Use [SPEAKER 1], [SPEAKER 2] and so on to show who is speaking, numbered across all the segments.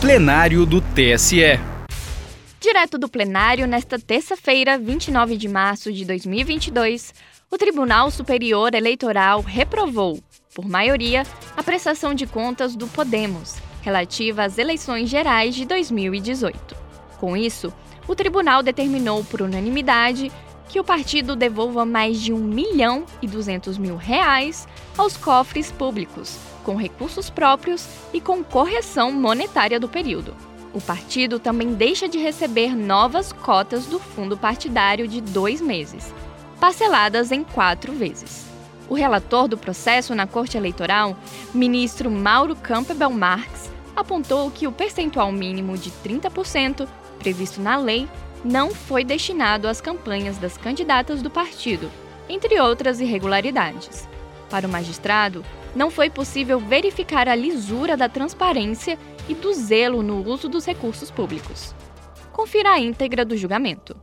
[SPEAKER 1] plenário do TSE.
[SPEAKER 2] Direto do plenário, nesta terça-feira, 29 de março de 2022, o Tribunal Superior Eleitoral reprovou, por maioria, a prestação de contas do Podemos, relativa às eleições gerais de 2018. Com isso, o tribunal determinou por unanimidade que o partido devolva mais de 1 milhão e 200 mil reais aos cofres públicos, com recursos próprios e com correção monetária do período. O partido também deixa de receber novas cotas do fundo partidário de dois meses, parceladas em quatro vezes. O relator do processo na Corte Eleitoral, ministro Mauro Campbell Marx, apontou que o percentual mínimo de 30% previsto na lei não foi destinado às campanhas das candidatas do partido, entre outras irregularidades. Para o magistrado, não foi possível verificar a lisura da transparência e do zelo no uso dos recursos públicos. Confira a íntegra do julgamento.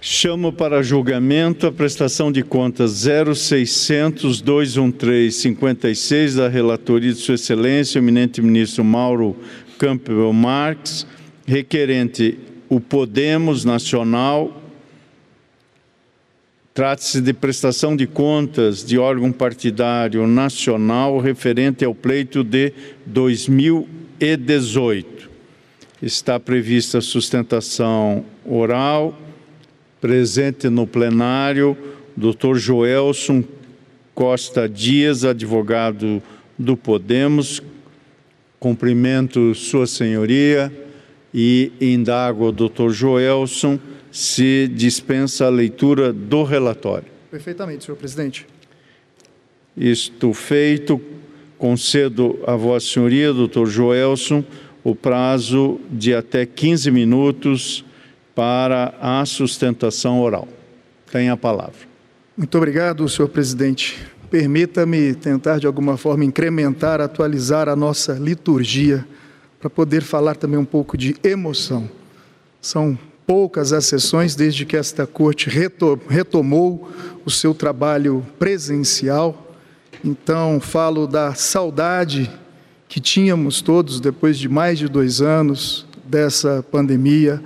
[SPEAKER 3] Chamo para julgamento a prestação de contas 0600 213 56 da relatoria de Sua Excelência, o eminente ministro Mauro Campbell Marques, requerente o Podemos Nacional Trata-se de prestação de contas de órgão partidário nacional referente ao pleito de 2018. Está prevista sustentação oral, presente no plenário, Dr. Joelson Costa Dias, advogado do Podemos. Cumprimento Sua Senhoria e indago ao Dr. Joelson se dispensa a leitura do relatório.
[SPEAKER 4] Perfeitamente, senhor presidente.
[SPEAKER 3] Isto feito, concedo a Vossa Senhoria, doutor Joelson, o prazo de até 15 minutos para a sustentação oral. Tem a palavra.
[SPEAKER 4] Muito obrigado, senhor presidente. Permita-me tentar, de alguma forma, incrementar, atualizar a nossa liturgia, para poder falar também um pouco de emoção. São poucas as sessões desde que esta corte retomou o seu trabalho presencial. Então, falo da saudade que tínhamos todos depois de mais de dois anos dessa pandemia,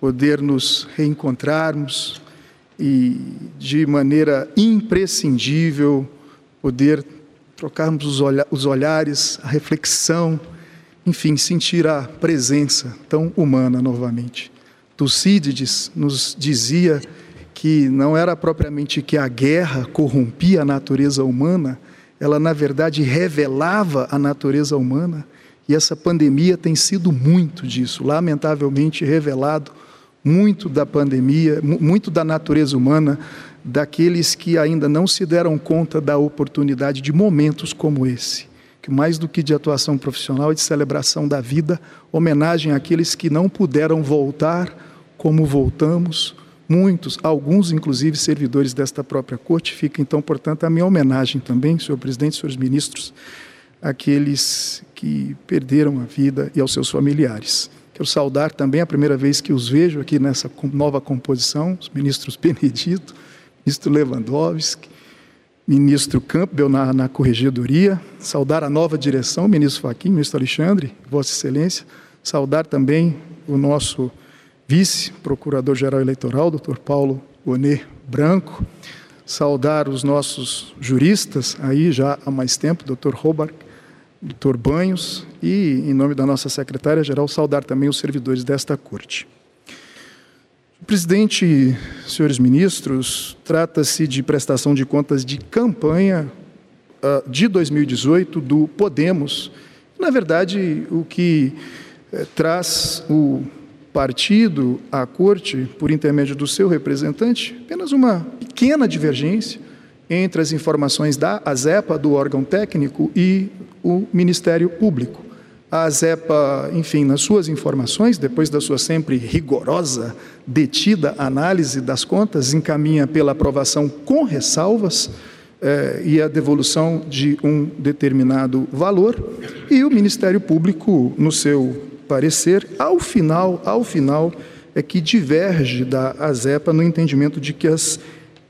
[SPEAKER 4] poder nos reencontrarmos e, de maneira imprescindível, poder trocarmos os, olha os olhares, a reflexão, enfim, sentir a presença tão humana novamente. Tucídides nos dizia que não era propriamente que a guerra corrompia a natureza humana, ela na verdade revelava a natureza humana, e essa pandemia tem sido muito disso, lamentavelmente revelado muito da pandemia, muito da natureza humana, daqueles que ainda não se deram conta da oportunidade de momentos como esse que mais do que de atuação profissional e de celebração da vida, homenagem àqueles que não puderam voltar como voltamos, muitos, alguns inclusive servidores desta própria corte. Fica então, portanto, a minha homenagem também, senhor presidente, senhores ministros, àqueles que perderam a vida e aos seus familiares. Quero saudar também a primeira vez que os vejo aqui nessa nova composição, os ministros Benedito, ministro Lewandowski, ministro Campbell na, na corregedoria, saudar a nova direção, ministro Faquim, ministro Alexandre, Vossa Excelência, saudar também o nosso vice-procurador-geral eleitoral, doutor Paulo Bonet Branco, saudar os nossos juristas, aí já há mais tempo, doutor Robart, doutor Banhos, e, em nome da nossa secretária-geral, saudar também os servidores desta corte. Presidente, senhores ministros, trata-se de prestação de contas de campanha uh, de 2018 do Podemos. Na verdade, o que eh, traz o partido à corte, por intermédio do seu representante, apenas uma pequena divergência entre as informações da ASEPA, do órgão técnico, e o Ministério Público. A ASEPA, enfim, nas suas informações, depois da sua sempre rigorosa, detida análise das contas, encaminha pela aprovação com ressalvas eh, e a devolução de um determinado valor, e o Ministério Público, no seu parecer, ao final, ao final, é que diverge da ASEPA no entendimento de que as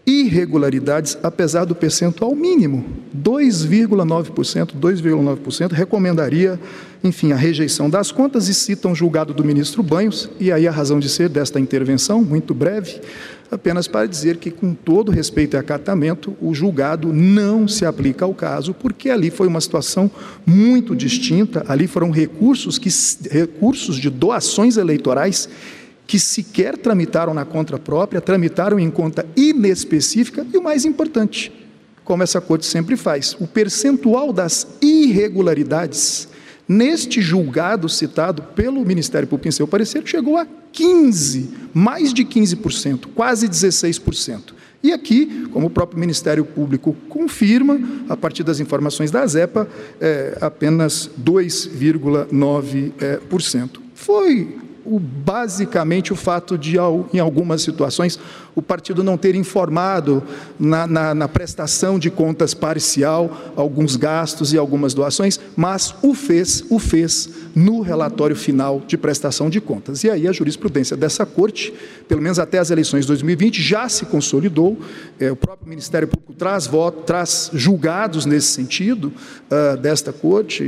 [SPEAKER 4] irregularidades, apesar do percentual mínimo, 2,9%, 2,9% recomendaria, enfim, a rejeição das contas e citam um julgado do ministro Banhos, e aí a razão de ser desta intervenção, muito breve, apenas para dizer que, com todo respeito e acatamento, o julgado não se aplica ao caso, porque ali foi uma situação muito distinta, ali foram recursos, que, recursos de doações eleitorais que sequer tramitaram na conta própria, tramitaram em conta inespecífica e o mais importante, como essa corte sempre faz, o percentual das irregularidades neste julgado citado pelo Ministério Público em seu parecer chegou a 15, mais de 15%, quase 16%. E aqui, como o próprio Ministério Público confirma, a partir das informações da ZEPA, é, apenas 2,9%. Foi o, basicamente o fato de, em algumas situações, o partido não ter informado na, na, na, prestação de contas parcial alguns gastos e algumas doações, mas o fez, o fez no relatório final de prestação de contas. E aí a jurisprudência dessa corte, pelo menos até as eleições de 2020, já se consolidou. É, o próprio Ministério Público traz, voto, traz julgados nesse sentido uh, desta corte,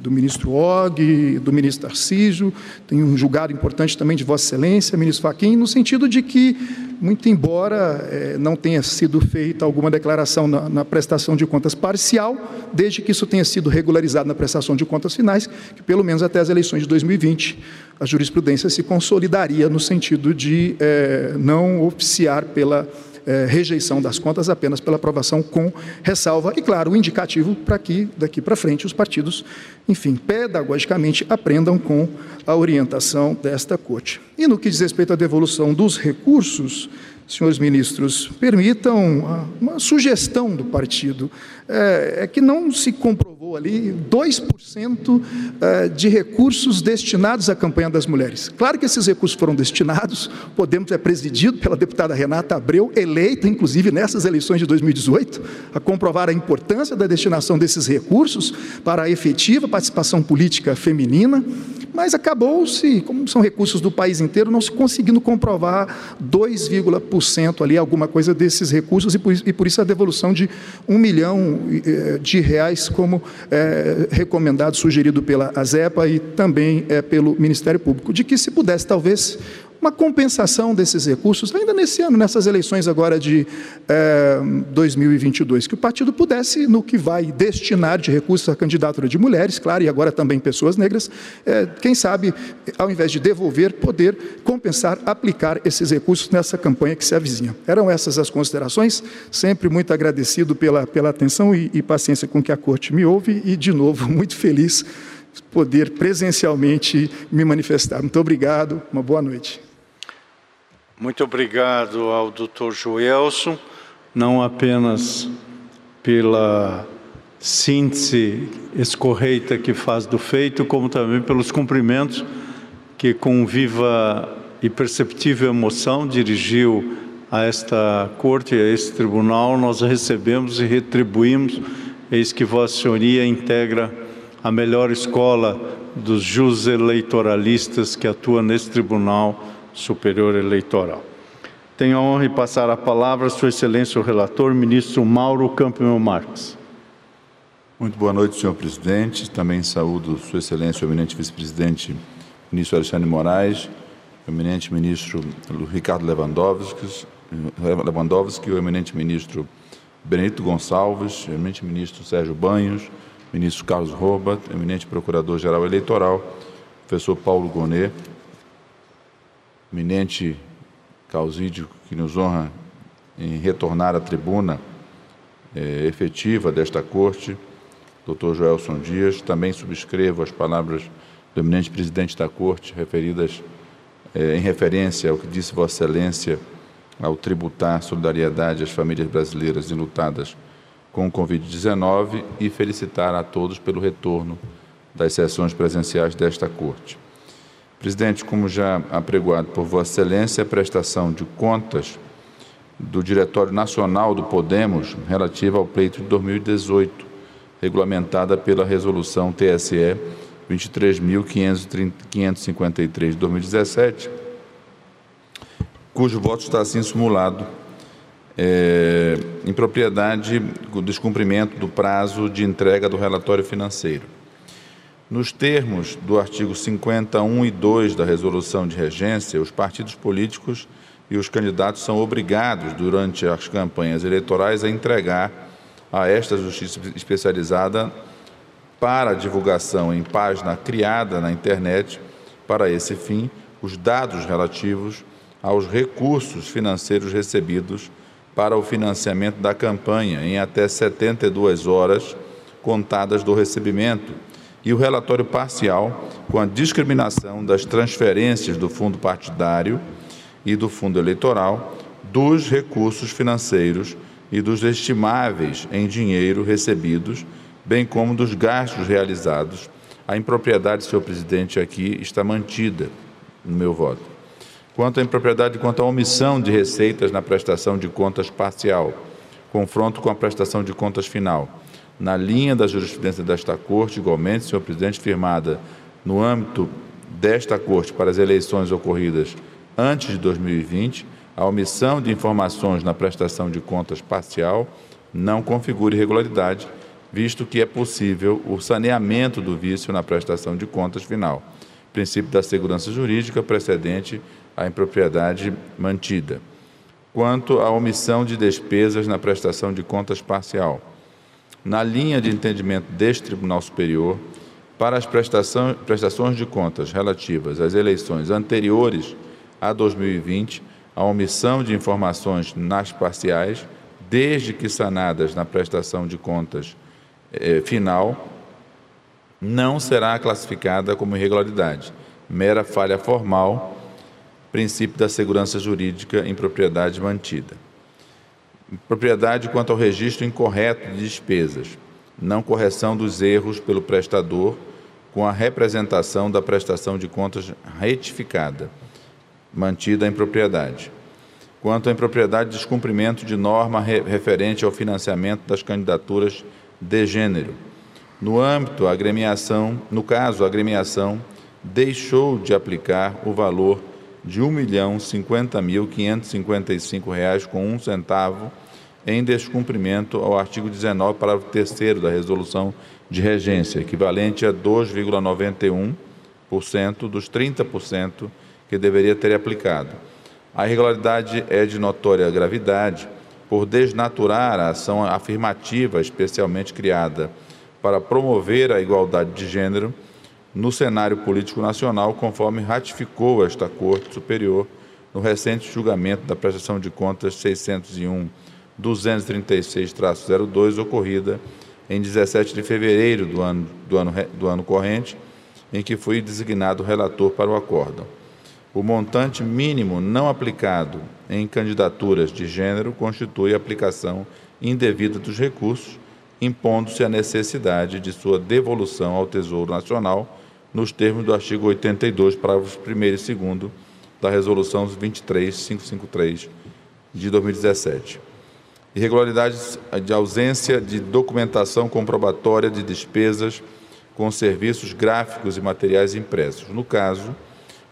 [SPEAKER 4] do ministro Og, do ministro Tarcísio, tem um julgado importante também de Vossa Excelência, ministro Fachin, no sentido de que, muito embora é, não tenha sido feita alguma declaração na, na, prestação de contas parcial, desde que isso tenha sido regularizado na prestação de contas finais, que pelo menos até as eleições de 2020 a jurisprudência se consolidaria no sentido de é, não oficiar pela é, rejeição das contas apenas pela aprovação com ressalva e, claro, o indicativo para que daqui para frente os partidos, enfim, pedagogicamente aprendam com a orientação desta Corte. E no que diz respeito à devolução dos recursos, senhores ministros, permitam uma sugestão do partido, é, é que não se comprovou ali 2% é, de recursos destinados à campanha das mulheres. Claro que esses recursos foram destinados, Podemos é presidido pela deputada Renata Abreu, eleita inclusive nessas eleições de 2018, a comprovar a importância da destinação desses recursos para a efetiva participação política feminina, mas acabou-se, como são recursos do país inteiro, não se conseguindo comprovar 2,% ali, alguma coisa desses recursos, e por, isso a devolução de um milhão eh, de reais, como é, recomendado, sugerido pela ASEPA e também é, pelo Ministério Público, de que se pudesse, talvez, uma compensação desses recursos, ainda nesse ano, nessas eleições agora de é, 2022, que o partido pudesse, no que vai destinar de recursos à candidatura de mulheres, claro, e agora também pessoas negras, é, quem sabe, ao invés de devolver, poder compensar, aplicar esses recursos nessa campanha que se avizinha. Eram essas as considerações, sempre muito agradecido pela, pela atenção e, e paciência com que a Corte me ouve e, de novo, muito feliz poder presencialmente me manifestar. Muito obrigado, uma boa noite.
[SPEAKER 3] Muito obrigado ao Dr. Joelson, não apenas pela síntese escorreita que faz do feito, como também pelos cumprimentos que com viva e perceptível emoção dirigiu a esta corte, a este tribunal, nós recebemos e retribuímos. Eis que Vossa Senhoria integra a melhor escola dos jus eleitoralistas que atua nesse tribunal Superior Eleitoral. Tenho a honra de passar a palavra a Sua Excelência o relator, ministro Mauro Campion Marques.
[SPEAKER 5] Muito boa noite, senhor presidente. Também saúdo Sua Excelência, o eminente vice-presidente, ministro Alexandre Moraes, o eminente ministro Ricardo Lewandowski, Lewandowski o eminente ministro Benedito Gonçalves, o eminente ministro Sérgio Banhos, ministro Carlos Roba, eminente procurador-geral eleitoral, professor Paulo Gonet, eminente Causídio, que nos honra em retornar à tribuna é, efetiva desta corte, doutor Joelson Dias. Também subscrevo as palavras do eminente presidente da corte, referidas é, em referência ao que disse Vossa Excelência ao tributar solidariedade às famílias brasileiras enlutadas com o Covid-19 e felicitar a todos pelo retorno das sessões presenciais desta corte. Presidente, como já apregoado por Vossa Excelência, a prestação de contas do Diretório Nacional do Podemos relativa ao pleito de 2018, regulamentada pela Resolução TSE 23.553 de 2017, cujo voto está assim simulado é, impropriedade do descumprimento do prazo de entrega do relatório financeiro. Nos termos do artigo 51 e 2 da resolução de regência, os partidos políticos e os candidatos são obrigados, durante as campanhas eleitorais, a entregar a esta justiça especializada para divulgação em página criada na internet, para esse fim, os dados relativos aos recursos financeiros recebidos para o financiamento da campanha em até 72 horas contadas do recebimento e o relatório parcial com a discriminação das transferências do fundo partidário e do fundo eleitoral, dos recursos financeiros e dos estimáveis em dinheiro recebidos, bem como dos gastos realizados. A impropriedade, senhor presidente, aqui está mantida no meu voto. Quanto à impropriedade, quanto à omissão de receitas na prestação de contas parcial, confronto com a prestação de contas final, na linha da jurisprudência desta Corte, igualmente, senhor presidente, firmada no âmbito desta Corte para as eleições ocorridas antes de 2020, a omissão de informações na prestação de contas parcial não configura irregularidade, visto que é possível o saneamento do vício na prestação de contas final. Princípio da segurança jurídica precedente à impropriedade mantida. Quanto à omissão de despesas na prestação de contas parcial, na linha de entendimento deste Tribunal Superior, para as prestações de contas relativas às eleições anteriores a 2020, a omissão de informações nas parciais, desde que sanadas na prestação de contas eh, final, não será classificada como irregularidade, mera falha formal, princípio da segurança jurídica em propriedade mantida. Propriedade quanto ao registro incorreto de despesas, não correção dos erros pelo prestador com a representação da prestação de contas retificada mantida em propriedade. Quanto à impropriedade, descumprimento de norma referente ao financiamento das candidaturas de gênero. No âmbito, a agremiação, no caso, a agremiação deixou de aplicar o valor de R$ 1.050.555,00 com um centavo em descumprimento ao artigo 19, parágrafo 3 da resolução de regência, equivalente a 2,91% dos 30% que deveria ter aplicado. A irregularidade é de notória gravidade por desnaturar a ação afirmativa especialmente criada para promover a igualdade de gênero no cenário político nacional, conforme ratificou esta Corte Superior no recente julgamento da prestação de contas 601 236-02, ocorrida em 17 de fevereiro do ano, do, ano, do ano corrente, em que fui designado relator para o acórdão. O montante mínimo não aplicado em candidaturas de gênero constitui aplicação indevida dos recursos, impondo-se a necessidade de sua devolução ao Tesouro Nacional nos termos do artigo 82, parágrafos 1 e 2 da Resolução 23553 de 2017. Irregularidades de ausência de documentação comprobatória de despesas com serviços gráficos e materiais impressos. No caso,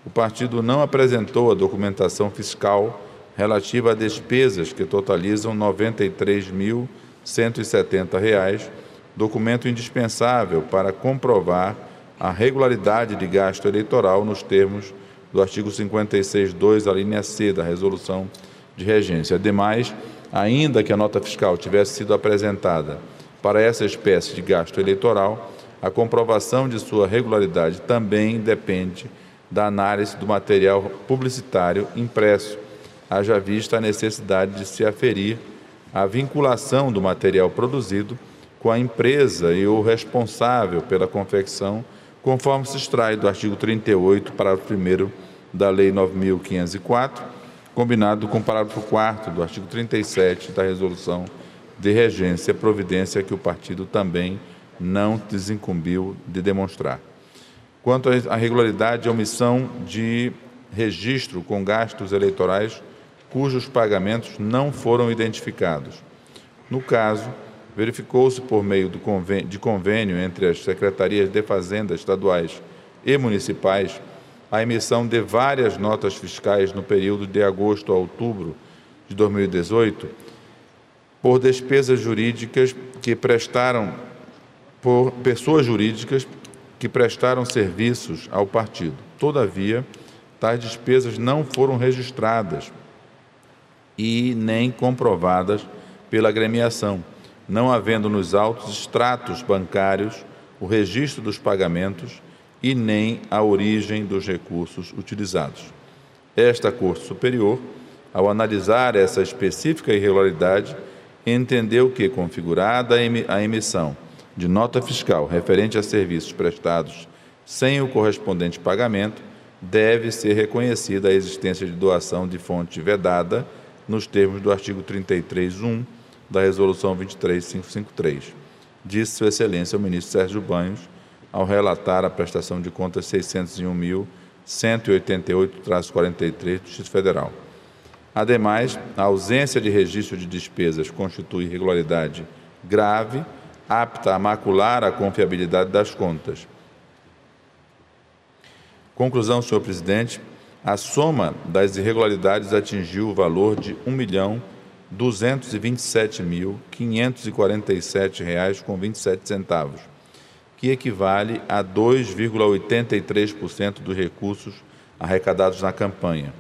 [SPEAKER 5] o partido não apresentou a documentação fiscal relativa a despesas que totalizam R$ 93.170, documento indispensável para comprovar a regularidade de gasto eleitoral nos termos do artigo 56.2, a linha C da resolução de regência. Ademais, ainda que a nota fiscal tivesse sido apresentada para essa espécie de gasto eleitoral, a comprovação de sua regularidade também depende da análise do material publicitário impresso, haja vista a necessidade de se aferir a vinculação do material produzido com a empresa e o responsável pela confecção, conforme se extrai do artigo 38, parágrafo 1 da Lei 9.504, combinado com o parágrafo 4 do artigo 37 da Resolução de Regência, providência que o partido também não desincumbiu de demonstrar. Quanto à regularidade e omissão de registro com gastos eleitorais cujos pagamentos não foram identificados. No caso, verificou-se por meio de convênio entre as secretarias de Fazenda estaduais e municipais a emissão de várias notas fiscais no período de agosto a outubro de 2018 por despesas jurídicas que prestaram por pessoas jurídicas que prestaram serviços ao partido. Todavia, tais despesas não foram registradas e nem comprovadas pela agremiação, não havendo nos autos extratos bancários, o registro dos pagamentos e nem a origem dos recursos utilizados. Esta Corte Superior, ao analisar essa específica irregularidade, entendeu que, configurada a emissão de nota fiscal referente a serviços prestados sem o correspondente pagamento, deve ser reconhecida a existência de doação de fonte vedada nos termos do artigo 33.1 da Resolução 23553. Disse Sua Excelência o ministro Sérgio Banhos ao relatar a prestação de contas 601.188-43 do Distrito Federal. Ademais, a ausência de registro de despesas constitui irregularidade grave apta a macular a confiabilidade das contas. Conclusão, senhor presidente, a soma das irregularidades atingiu o valor de R$ 1.227.547,27 que equivale a 2,83% dos recursos arrecadados na campanha.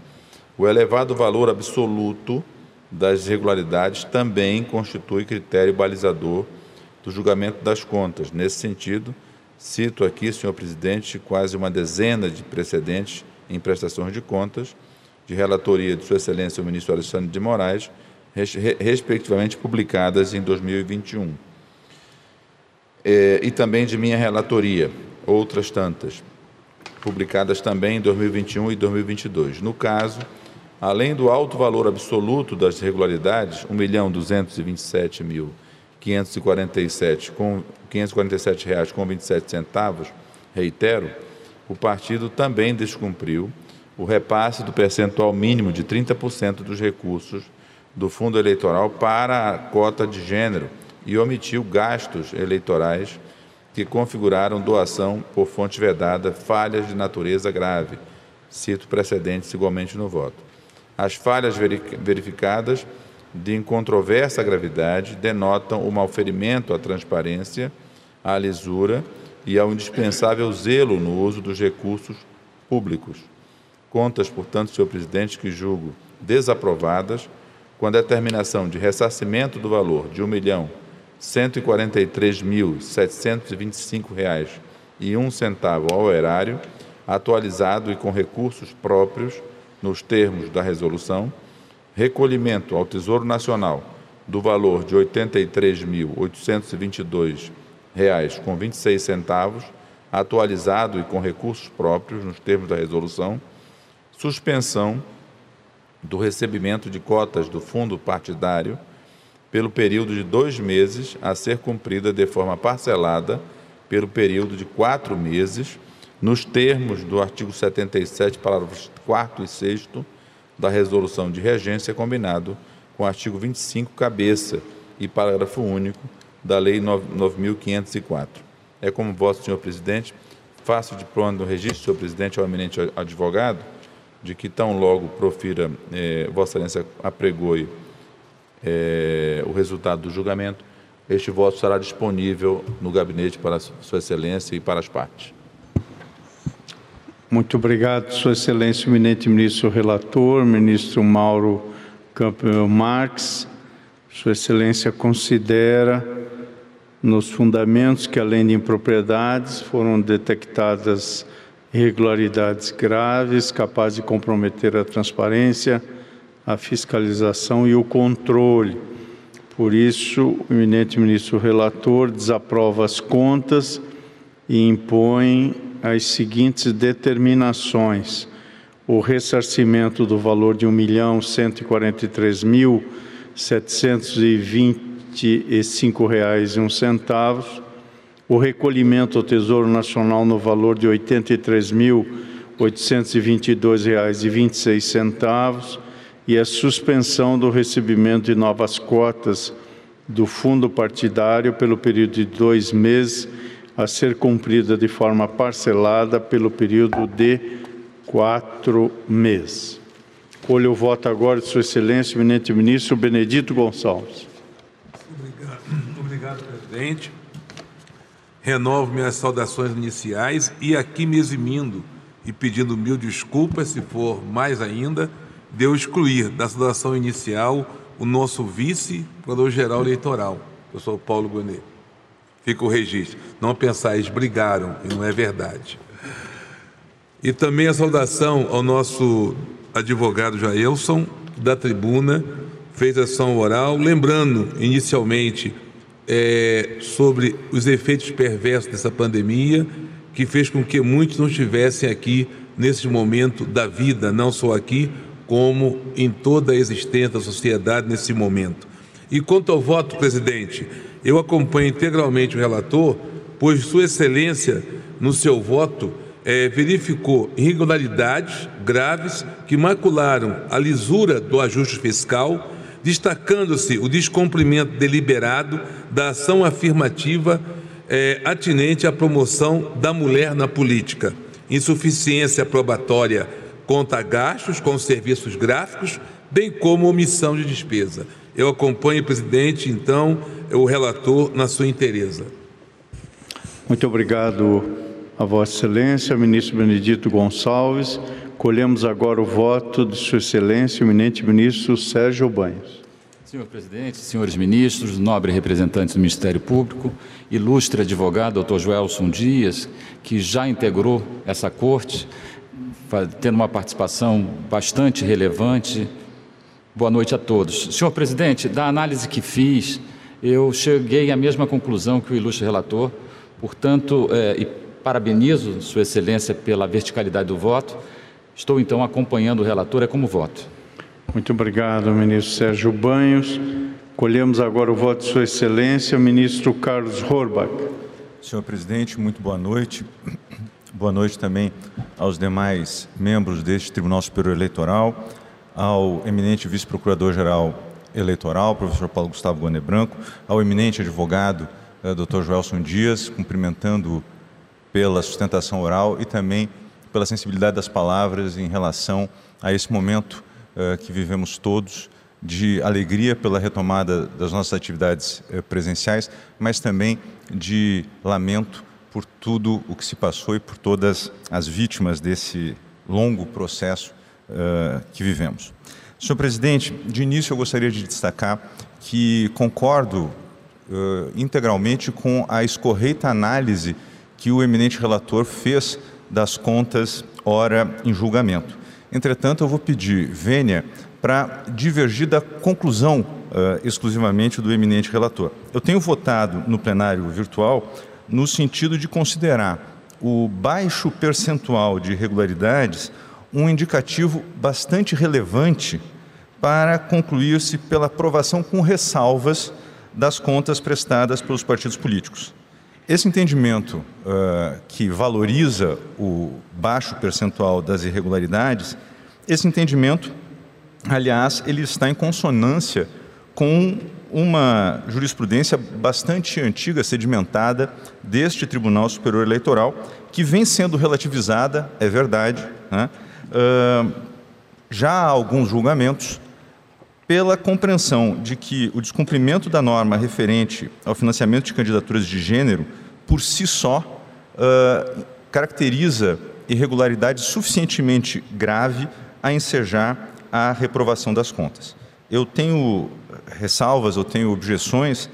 [SPEAKER 5] O elevado valor absoluto das irregularidades também constitui critério balizador do julgamento das contas. Nesse sentido, cito aqui, senhor presidente, quase uma dezena de precedentes em prestações de contas, de relatoria de Sua Excelência o ministro Alexandre de Moraes, respectivamente publicadas em 2021. É, e também de minha relatoria, outras tantas, publicadas também em 2021 e 2022. No caso, além do alto valor absoluto das irregularidades, R$ 1.227.000 547 com 547 reais com 27 centavos, reitero, o partido também descumpriu o repasse do percentual mínimo de 30% dos recursos do fundo eleitoral para a cota de gênero e omitiu gastos eleitorais que configuraram doação por fonte vedada, falhas de natureza grave. Cito precedentes igualmente no voto. As falhas verificadas de incontroversa gravidade denotam o malferimento à transparência, à lisura e ao indispensável zelo no uso dos recursos públicos. Contas, portanto, senhor presidente, que julgo desaprovadas, com a determinação de ressarcimento do valor de R$ 1.143.725,01 e um centavo ao erário, atualizado e com recursos próprios nos termos da resolução, recolhimento ao Tesouro Nacional do valor de R$ 83.822,26, atualizado e com recursos próprios nos termos da resolução, suspensão do recebimento de cotas do fundo partidário pelo período de dois meses, a ser cumprida de forma parcelada pelo período de quatro meses, nos termos do artigo 77, parágrafos 4 e 6 da resolução de regência combinado com o artigo 25, cabeça e parágrafo único da Lei 9.504. É como vosso, senhor presidente, faço de pronto o registro, senhor presidente, ao eminente advogado, de que tão logo profira, eh, vossa excelência apregoe eh, o resultado do julgamento, este voto será disponível no gabinete para sua excelência e para as partes.
[SPEAKER 3] Muito obrigado, Sua Excelência, o eminente ministro relator, ministro Mauro Campbell Marques. Sua Excelência considera nos fundamentos que, além de impropriedades, foram detectadas irregularidades graves, capazes de comprometer a transparência, a fiscalização e o controle. Por isso, o eminente ministro relator desaprova as contas e impõe as seguintes determinações: o ressarcimento do valor de R$ 1.143.725,01, o recolhimento ao Tesouro Nacional no valor de R$ 83.822,26 e a suspensão do recebimento de novas cotas do fundo partidário pelo período de dois meses a ser cumprida de forma parcelada pelo período de quatro meses. Colho o voto agora de Sua Excelência, eminente ministro Benedito Gonçalves.
[SPEAKER 6] Obrigado, Obrigado presidente. Renovo minhas saudações iniciais e aqui me eximindo e pedindo mil desculpas, se for mais ainda, de eu excluir da saudação inicial o nosso vice-procurador-geral eleitoral, professor Paulo Gonet. Fica o registro. Não pensais, brigaram, e não é verdade. E também a saudação ao nosso advogado Jaelson, da tribuna, fez ação oral, lembrando inicialmente é, sobre os efeitos perversos dessa pandemia, que fez com que muitos não estivessem aqui nesse momento da vida, não só aqui, como em toda a existência da sociedade nesse momento. E quanto ao voto, presidente, eu acompanho integralmente o relator, pois Sua Excelência, no seu voto, é, verificou irregularidades graves que macularam a lisura do ajuste fiscal, destacando-se o descumprimento deliberado da ação afirmativa é, atinente à promoção da mulher na política, insuficiência probatória conta gastos com serviços gráficos, bem como omissão de despesa. Eu acompanho, presidente, então, o relator na sua inteireza.
[SPEAKER 3] Muito obrigado a Vossa Excelência, ministro Benedito Gonçalves. Colhemos agora o voto de Sua Excelência, eminente ministro Sérgio Banhos.
[SPEAKER 7] Senhor presidente, senhores ministros, nobres representantes do Ministério Público, ilustre advogado, doutor Joelson Dias, que já integrou essa corte, tendo uma participação bastante relevante. Boa noite a todos. Senhor presidente, da análise que fiz, eu cheguei à mesma conclusão que o ilustre relator, portanto, é, e parabenizo Sua Excelência pela verticalidade do voto. Estou então acompanhando o relator, é como voto.
[SPEAKER 3] Muito obrigado, ministro Sérgio Banhos. Colhemos agora o voto de Sua Excelência, ministro Carlos Horbach.
[SPEAKER 8] Senhor presidente, muito boa noite. Boa noite também aos demais membros deste Tribunal Superior Eleitoral, ao eminente vice-procurador-geral eleitoral, professor Paulo Gustavo Goné Branco, ao eminente advogado, eh, Dr. Joelson Dias, cumprimentando pela sustentação oral e também pela sensibilidade das palavras em relação a esse momento eh, que vivemos todos de alegria pela retomada das nossas atividades eh, presenciais, mas também de lamento por tudo o que se passou e por todas as vítimas desse longo processo uh, que vivemos. Senhor presidente, de início eu gostaria de destacar que concordo uh, integralmente com a escorreita análise que o eminente relator fez das contas ora em julgamento. Entretanto, eu vou pedir vênia para divergir da conclusão uh, exclusivamente do eminente relator. Eu tenho votado no plenário virtual no sentido de considerar o baixo percentual de irregularidades um indicativo bastante relevante para concluir-se pela aprovação com ressalvas das contas prestadas pelos partidos políticos. Esse entendimento uh, que valoriza o baixo percentual das irregularidades, esse entendimento, aliás, ele está em consonância com uma jurisprudência bastante antiga, sedimentada, deste Tribunal Superior Eleitoral, que vem sendo relativizada, é verdade, né? uh, já há alguns julgamentos, pela compreensão de que o descumprimento da norma referente ao financiamento de candidaturas de gênero, por si só, uh, caracteriza irregularidade suficientemente grave a ensejar a reprovação das contas. Eu tenho ressalvas, eu tenho objeções,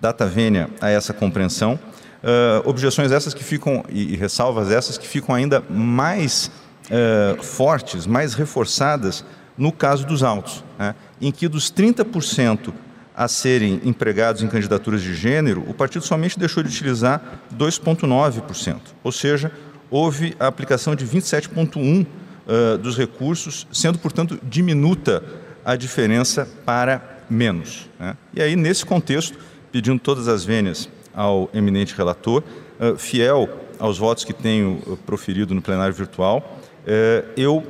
[SPEAKER 8] data vênia, a essa compreensão. Uh, objeções essas que ficam, e, e, ressalvas essas que ficam ainda mais uh, fortes, mais reforçadas no caso dos autos, né, em que dos 30% a serem empregados em candidaturas de gênero, o partido somente deixou de utilizar 2,9%. Ou seja, houve a aplicação de 27,1% uh, dos recursos, sendo, portanto, diminuta a diferença para menos. Né? E aí, nesse contexto, pedindo todas as vênias ao eminente relator, uh, fiel aos votos que tenho uh, proferido no plenário virtual, uh, eu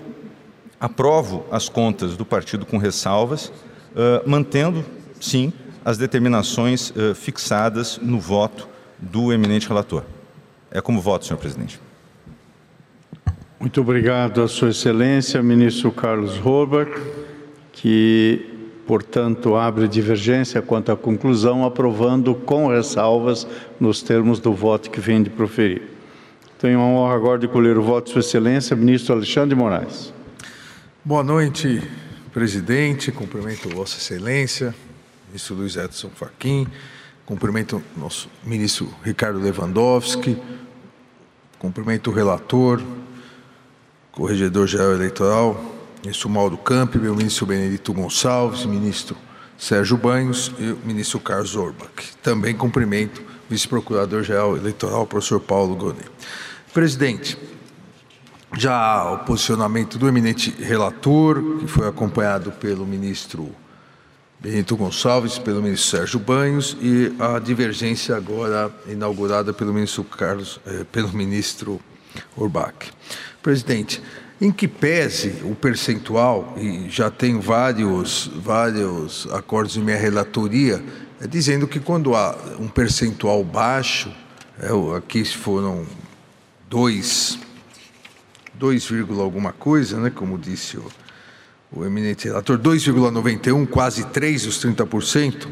[SPEAKER 8] aprovo as contas do partido com ressalvas, mantendo, sim, as determinações fixadas no voto do eminente relator. É como voto, senhor presidente.
[SPEAKER 3] Muito obrigado a Sua Excelência, ministro Carlos Horbach, que, portanto, abre divergência quanto à conclusão, aprovando com ressalvas nos termos do voto que vem de proferir. Tenho a honra agora de colher o voto de Sua Excelência, ministro Alexandre de Moraes.
[SPEAKER 9] Boa noite, presidente. Cumprimento Vossa Excelência, ministro Luiz Edson Fachin. Cumprimento nosso ministro Ricardo Lewandowski. Cumprimento o relator, corregedor-geral eleitoral, ministro Mauro Camp, meu ministro Benedito Gonçalves, ministro Sérgio Banhos e o ministro Carlos Orbach. Também cumprimento o vice-procurador-geral eleitoral, professor Paulo Gonet. Presidente, já o posicionamento do eminente relator, que foi acompanhado pelo ministro Benito Gonçalves, pelo ministro Sérgio Banhos, e a divergência agora inaugurada pelo ministro Carlos, eh, pelo ministro Orbach. Presidente, em que pese o percentual, e já tem vários, vários acordos em minha relatoria, é dizendo que quando há um percentual baixo, é, aqui foram 2, 2, alguma coisa, né, como disse o, o eminente relator, 2,91, quase 3 os 30%,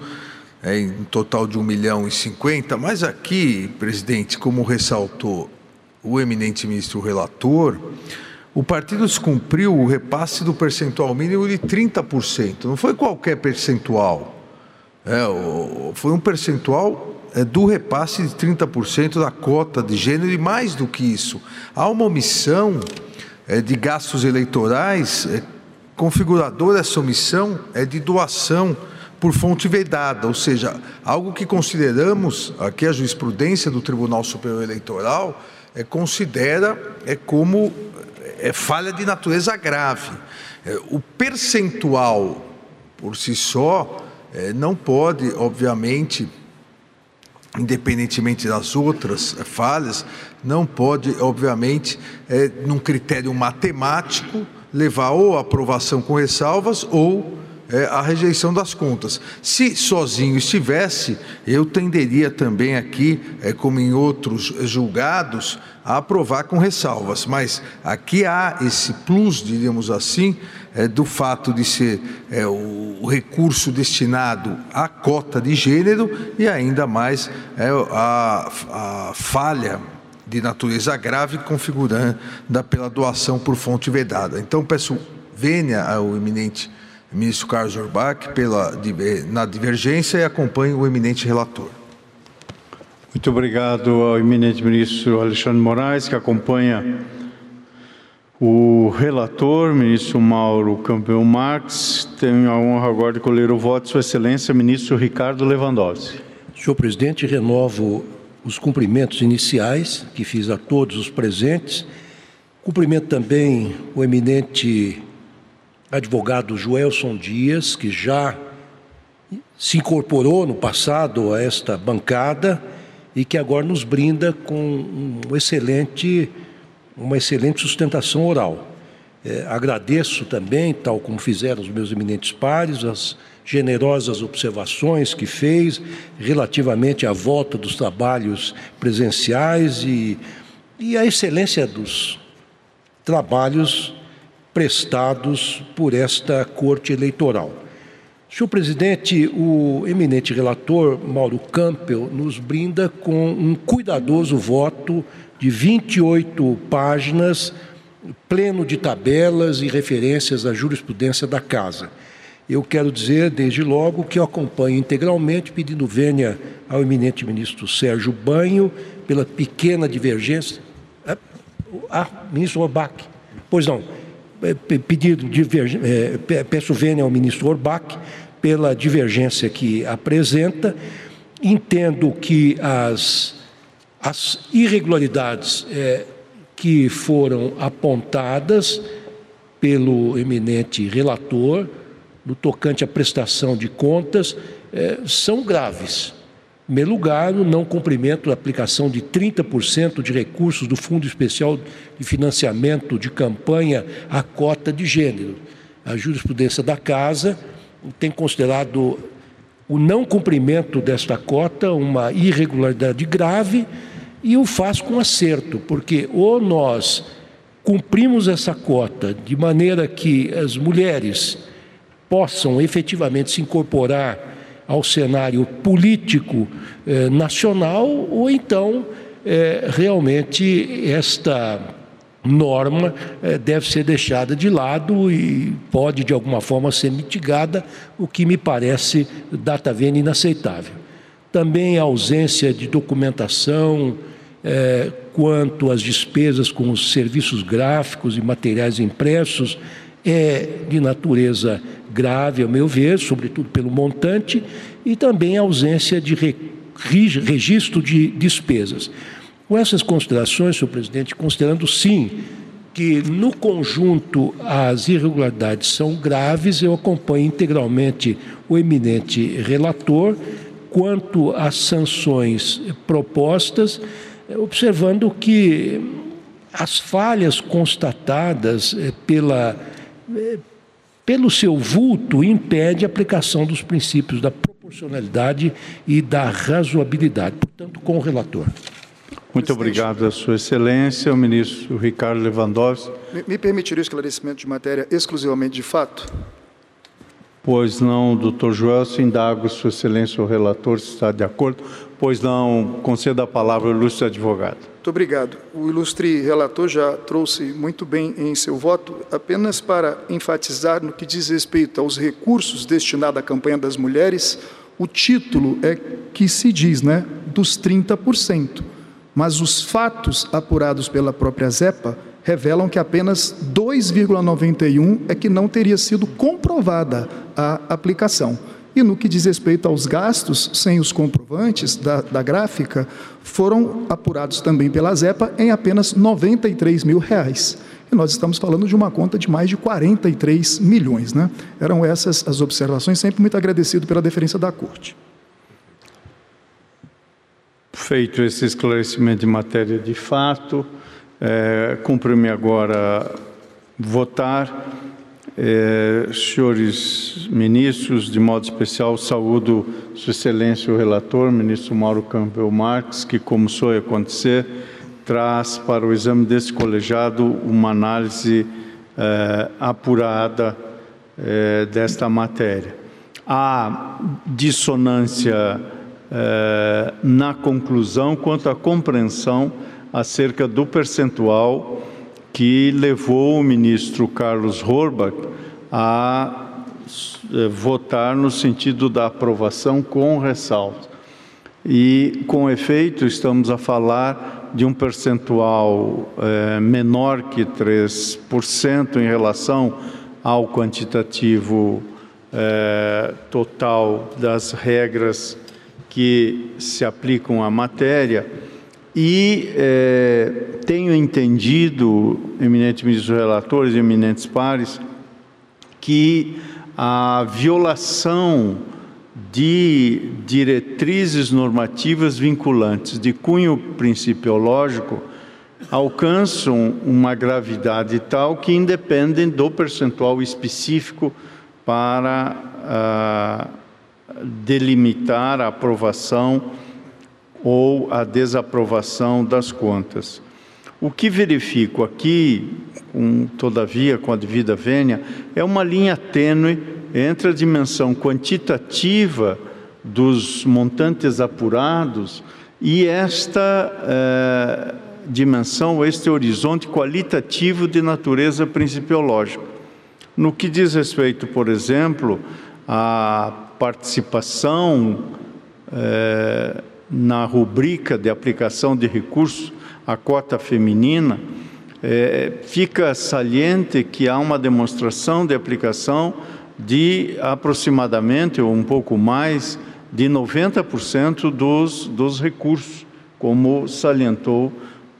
[SPEAKER 9] é, em total de 1 milhão e 50, mas aqui, presidente, como ressaltou o eminente ministro relator, o partido descumpriu o repasse do percentual mínimo de 30%. Não foi qualquer percentual. É, foi um percentual é, do repasse de 30% da cota de gênero e mais do que isso. Há uma omissão é, de gastos eleitorais é, configuradora essa omissão é de doação por fonte vedada, ou seja, algo que consideramos, aqui a jurisprudência do Tribunal Superior Eleitoral, é, considera é como é, falha de natureza grave. É, o percentual por si só é, não pode, obviamente, independentemente das outras falhas, não pode, obviamente, é, num critério matemático, levar ou a aprovação com ressalvas ou é, a rejeição das contas. Se sozinho estivesse, eu tenderia também aqui, é, como em outros julgados, a aprovar com ressalvas. Mas aqui há esse plus, diríamos assim, é, do fato de ser é, o, recurso destinado à cota de gênero e ainda mais é, a, a falha de natureza grave configurada pela doação por fonte vedada. Então peço vênia ao eminente ministro Carlos Orbach pela, na divergência e acompanhe o eminente relator.
[SPEAKER 3] Muito obrigado ao eminente ministro Alexandre Moraes, que acompanha o relator, ministro Mauro Campeão Marques. Tenho a honra agora de colher o voto de Sua Excelência, ministro Ricardo Lewandowski.
[SPEAKER 10] Senhor presidente, renovo os cumprimentos iniciais que fiz a todos os presentes. Cumprimento também o eminente advogado Joelson Dias, que já se incorporou no passado a esta bancada e que agora nos brinda com um excelente, uma excelente sustentação oral. É, agradeço também, tal como fizeram os meus eminentes pares, as generosas observações que fez relativamente à volta dos trabalhos presenciais e, e a excelência dos trabalhos prestados por esta Corte Eleitoral. Senhor presidente, o eminente relator Mauro Campbell nos brinda com um cuidadoso voto de 28 páginas, pleno de tabelas e referências à jurisprudência da Casa. Eu quero dizer, desde logo, que eu acompanho integralmente, pedindo vênia ao eminente ministro Sérgio Banho pela pequena divergência. Ah, ministro Orbach. Pois não. É, pedido é, peço vênia ao ministro Orbach pela divergência que apresenta. Entendo que as, as irregularidades é, que foram apontadas pelo eminente relator no tocante à prestação de contas é, são graves. Primeiro lugar, o não cumprimento da aplicação de 30% de recursos do Fundo Especial de Financiamento de Campanha à cota de gênero. A jurisprudência da Casa tem considerado o não cumprimento desta cota uma irregularidade grave e o faz com acerto, porque ou nós cumprimos essa cota de maneira que as mulheres possam efetivamente se incorporar ao cenário político eh, nacional, ou então eh, realmente esta norma eh, deve ser deixada de lado e pode de alguma forma ser mitigada, o que me parece data venda inaceitável. Também a ausência de documentação eh, quanto às despesas com os serviços gráficos e materiais impressos é de natureza grave, ao meu ver, sobretudo pelo montante, e também a ausência de registro de despesas. Com essas considerações, senhor presidente, considerando sim que no conjunto as irregularidades são graves, eu acompanho integralmente o eminente relator quanto às sanções propostas, observando que as falhas constatadas eh, pela, eh, pelo seu vulto impede a aplicação dos princípios da proporcionalidade e da razoabilidade. Portanto, com o relator.
[SPEAKER 3] Muito obrigado, a Sua Excelência, o ministro Ricardo Lewandowski.
[SPEAKER 4] Me, me permitiria o esclarecimento de matéria exclusivamente de fato?
[SPEAKER 3] Pois não, doutor Joel, se indago, Sua Excelência, o relator, se está de acordo. Pois não, conceda a palavra ao ilustre advogado.
[SPEAKER 4] Muito obrigado. O ilustre relator já trouxe muito bem em seu voto, apenas para enfatizar no que diz respeito aos recursos destinados à campanha das mulheres, o título é que se diz, né, dos 30% mas os fatos apurados pela própria ZEPA revelam que apenas 2,91 é que não teria sido comprovada a aplicação. E no que diz respeito aos gastos, sem os comprovantes da, da gráfica, foram apurados também pela ZEPA em apenas 93 mil reais. E nós estamos falando de uma conta de mais de 43 milhões. Né? Eram essas as observações, sempre muito agradecido pela deferência da Corte.
[SPEAKER 3] Feito esse esclarecimento de matéria de fato, é, cumpre-me agora votar. É, senhores ministros, de modo especial, saúdo Sua Excelência o relator, ministro Mauro Campbell Marques, que, como soe acontecer, traz para o exame desse colegiado uma análise é, apurada é, desta matéria. A dissonância eh, na conclusão quanto à compreensão acerca do percentual que levou o ministro Carlos Horbach a eh, votar no sentido da aprovação com ressalto. E, com efeito, estamos a falar de um percentual eh, menor que 3% em relação ao quantitativo total das regras que se aplicam à matéria e é, tenho entendido, eminentes ministros relatores eminentes pares, que a violação de diretrizes normativas vinculantes de cunho principiológico alcançam uma gravidade tal que independem do percentual específico para a delimitar a aprovação ou a desaprovação das contas. O que verifico aqui, com, todavia, com a devida vênia, é uma linha tênue entre a dimensão quantitativa dos montantes apurados e esta eh, dimensão, este horizonte qualitativo de natureza principiológica. No que diz respeito, por exemplo, a participação é, na rubrica de aplicação de recursos à cota feminina, é, fica saliente que há uma demonstração de aplicação de aproximadamente, ou um pouco mais, de 90% dos, dos recursos, como salientou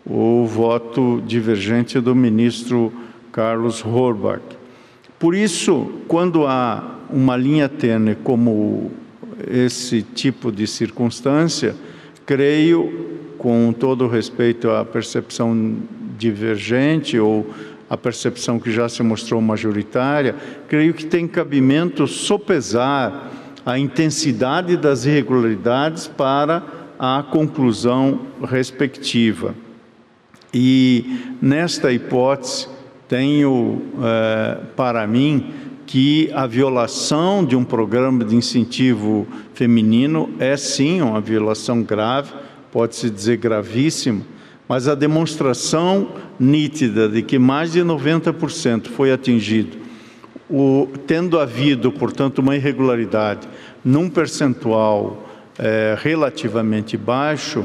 [SPEAKER 3] o voto divergente do ministro Carlos Horbach. Por isso, quando há uma linha tênue como esse tipo de circunstância, creio, com todo respeito à percepção divergente ou a percepção que já se mostrou majoritária, creio que tem cabimento sopesar a intensidade das irregularidades para a conclusão respectiva. E nesta hipótese, tenho é, para mim que a violação de um programa de incentivo feminino é sim uma violação grave, pode-se dizer gravíssima, mas a demonstração nítida de que mais de 90% foi atingido, o, tendo havido, portanto, uma irregularidade num percentual é, relativamente baixo,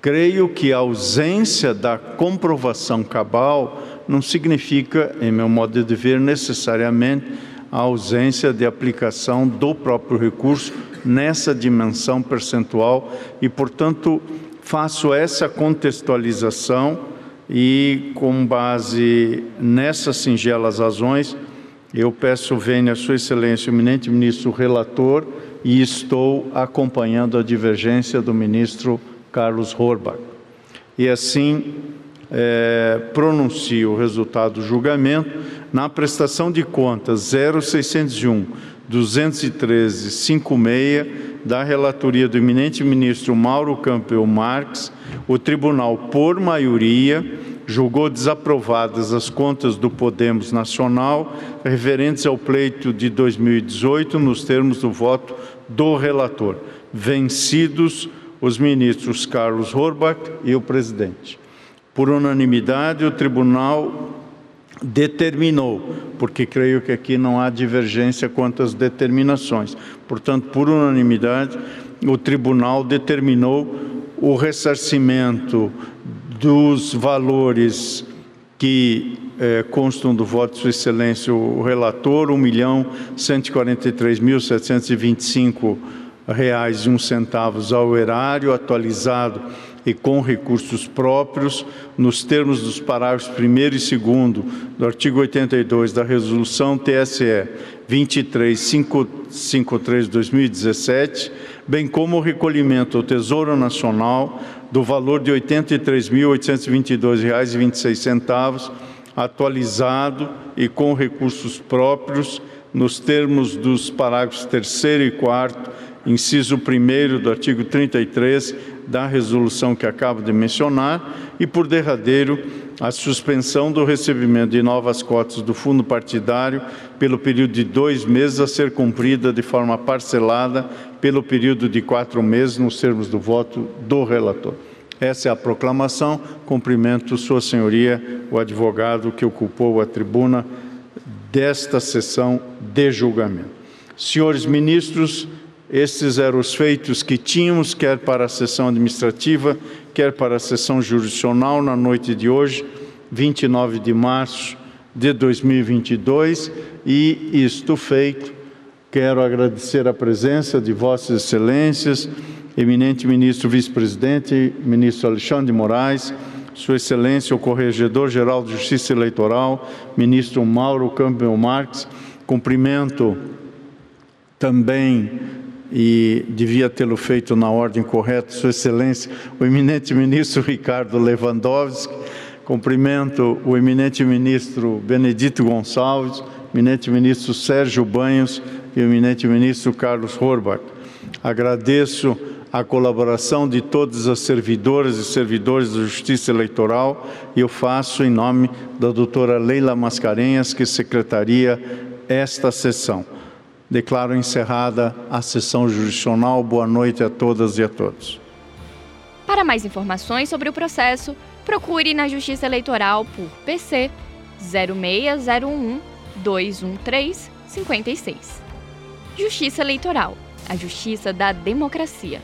[SPEAKER 3] creio que a ausência da comprovação cabal não significa, em meu modo de ver, necessariamente a ausência de aplicação do próprio recurso nessa dimensão percentual e, portanto, faço essa contextualização e, com base nessas singelas razões, eu peço venha Sua Excelência, o eminente ministro relator, e estou acompanhando a divergência do ministro Carlos Horbach. E assim é, pronuncio o resultado do julgamento na prestação de contas 0601 213 56 da relatoria do eminente ministro Mauro Campbell Marques, o tribunal, por maioria, julgou desaprovadas as contas do Podemos Nacional referentes ao pleito de 2018 nos termos do voto do relator, vencidos os ministros Carlos Horbach e o presidente. Por unanimidade, o tribunal determinou, porque creio que aqui não há divergência quanto às determinações. Portanto, por unanimidade, o tribunal determinou o ressarcimento dos valores que eh, constam do voto de Sua Excelência o relator, um centavos ao erário, atualizado e com recursos próprios, nos termos dos parágrafos 1 e 2 do artigo 82 da Resolução TSE 2353-2017, bem como o recolhimento ao Tesouro Nacional do valor de R$ 83.822,26, atualizado e com recursos próprios, nos termos dos parágrafos 3 e 4 inciso 1 do artigo 33 da resolução que acabo de mencionar, e, por derradeiro, a suspensão do recebimento de novas cotas do fundo partidário pelo período de dois meses a ser cumprida de forma parcelada pelo período de quatro meses, nos termos do voto do relator. Essa é a proclamação. Cumprimento Sua Senhoria, o advogado que ocupou a tribuna desta sessão de julgamento. Senhores ministros, estes eram os feitos que tínhamos, quer para a sessão administrativa, quer para a sessão jurisdicional, na noite de hoje, 29 de março de 2022, e isto feito, quero agradecer a presença de Vossas Excelências, eminente ministro vice-presidente, ministro Alexandre de Moraes, Sua Excelência, o Corregedor-Geral de Justiça Eleitoral, ministro Mauro Campbell Marques, cumprimento também e devia tê-lo feito na ordem correta, Sua Excelência, o eminente ministro Ricardo Lewandowski, cumprimento o eminente ministro Benedito Gonçalves, eminente ministro Sérgio Banhos e o eminente ministro Carlos Horbach. Agradeço a colaboração de todas as servidoras e servidores da Justiça Eleitoral e eu faço em nome da doutora Leila Mascarenhas, que secretaria esta sessão. Declaro encerrada a sessão jurisdicional. Boa noite a todas e a todos.
[SPEAKER 2] Para mais informações sobre o processo, procure na Justiça Eleitoral por PC 0601 213 56. Justiça Eleitoral, a justiça da democracia.